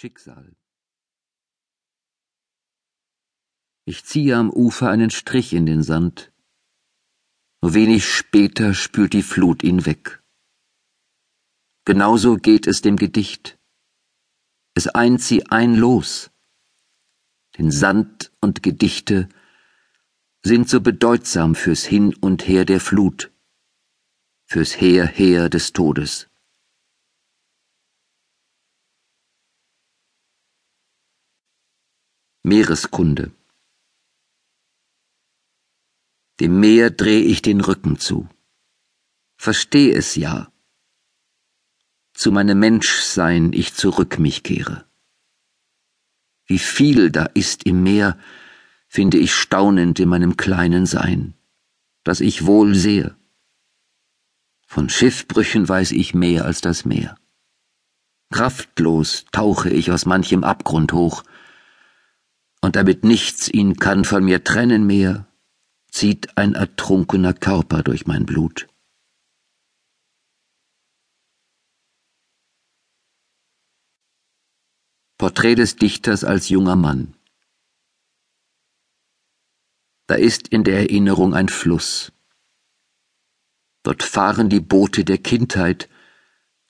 Schicksal Ich ziehe am Ufer einen Strich in den Sand. Nur wenig später spült die Flut ihn weg. Genauso geht es dem Gedicht. Es eint sie ein Los. Denn Sand und Gedichte sind so bedeutsam fürs Hin und Her der Flut, fürs Her, Her des Todes. Meereskunde Dem Meer dreh ich den Rücken zu. Versteh es ja. Zu meinem Menschsein ich zurück mich kehre. Wie viel da ist im Meer, finde ich staunend in meinem kleinen Sein, das ich wohl sehe. Von Schiffbrüchen weiß ich mehr als das Meer. Kraftlos tauche ich aus manchem Abgrund hoch, und damit nichts ihn kann von mir trennen mehr, zieht ein ertrunkener Körper durch mein Blut. Porträt des Dichters als junger Mann. Da ist in der Erinnerung ein Fluss. Dort fahren die Boote der Kindheit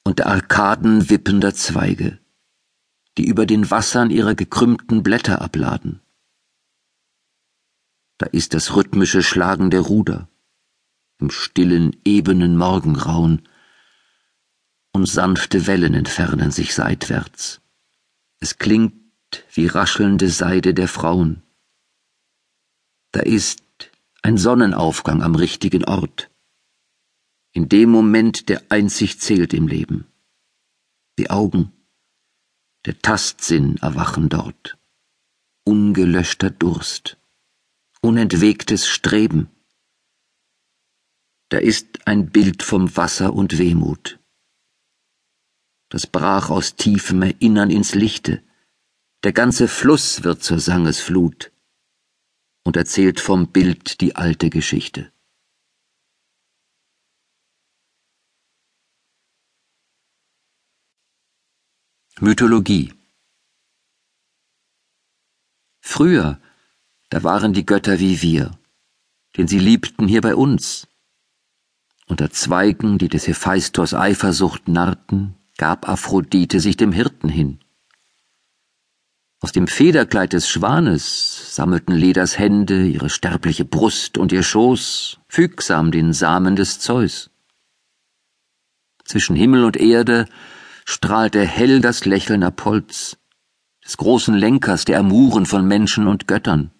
unter Arkaden wippender Zweige die über den Wassern ihre gekrümmten Blätter abladen. Da ist das rhythmische Schlagen der Ruder im stillen, ebenen Morgengrauen, und sanfte Wellen entfernen sich seitwärts. Es klingt wie raschelnde Seide der Frauen. Da ist ein Sonnenaufgang am richtigen Ort, in dem Moment, der einzig zählt im Leben. Die Augen, der Tastsinn erwachen dort. Ungelöschter Durst, unentwegtes Streben. Da ist ein Bild vom Wasser und Wehmut. Das brach aus tiefem Erinnern ins Lichte. Der ganze Fluss wird zur Sangesflut und erzählt vom Bild die alte Geschichte. Mythologie Früher, da waren die Götter wie wir, denn sie liebten hier bei uns. Unter Zweigen, die des Hephaistos Eifersucht narrten, gab Aphrodite sich dem Hirten hin. Aus dem Federkleid des Schwanes sammelten Ledas Hände ihre sterbliche Brust und ihr Schoß fügsam den Samen des Zeus. Zwischen Himmel und Erde strahlte hell das Lächeln Apolls, des großen Lenkers der Amuren von Menschen und Göttern.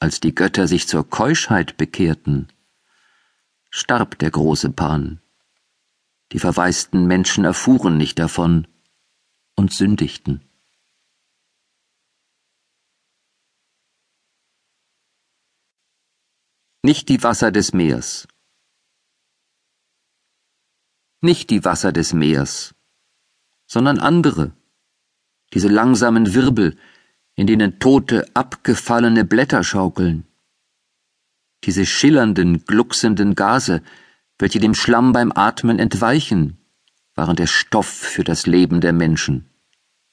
Als die Götter sich zur Keuschheit bekehrten, starb der große Pan. Die verwaisten Menschen erfuhren nicht davon und sündigten. Nicht die Wasser des Meers, nicht die Wasser des Meers, sondern andere, diese langsamen Wirbel, in denen tote, abgefallene Blätter schaukeln, diese schillernden, glucksenden Gase, welche dem Schlamm beim Atmen entweichen, waren der Stoff für das Leben der Menschen,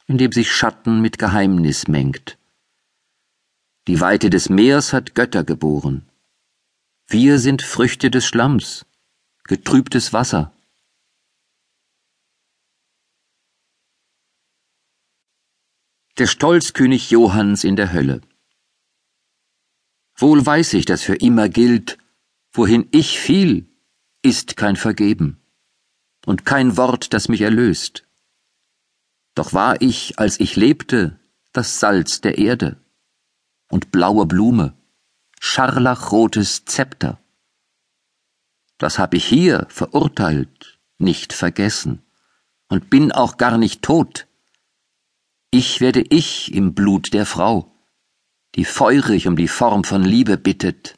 in dem sich Schatten mit Geheimnis mengt. Die Weite des Meers hat Götter geboren. Wir sind Früchte des Schlamms, getrübtes Wasser. Der Stolzkönig Johanns in der Hölle. Wohl weiß ich, dass für immer gilt, wohin ich fiel, ist kein Vergeben und kein Wort, das mich erlöst. Doch war ich, als ich lebte, das Salz der Erde und blaue Blume, scharlachrotes Zepter. Das hab ich hier verurteilt, nicht vergessen und bin auch gar nicht tot ich werde ich im Blut der Frau, die feurig um die Form von Liebe bittet,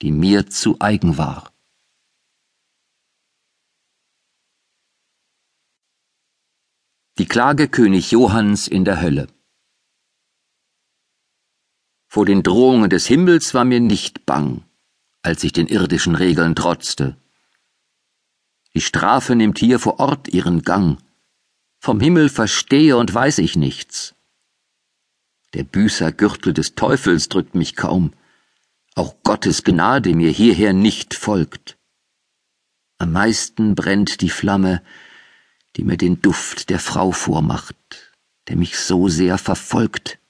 die mir zu eigen war. Die Klage König Johanns in der Hölle. Vor den Drohungen des Himmels war mir nicht bang, als ich den irdischen Regeln trotzte. Die Strafe nimmt hier vor Ort ihren Gang, Vom Himmel verstehe und weiß ich nichts. Der Büßergürtel des Teufels drückt mich kaum, auch Gottes Gnade mir hierher nicht folgt. Am meisten brennt die Flamme, die mir den Duft der Frau vormacht, der mich so sehr verfolgt,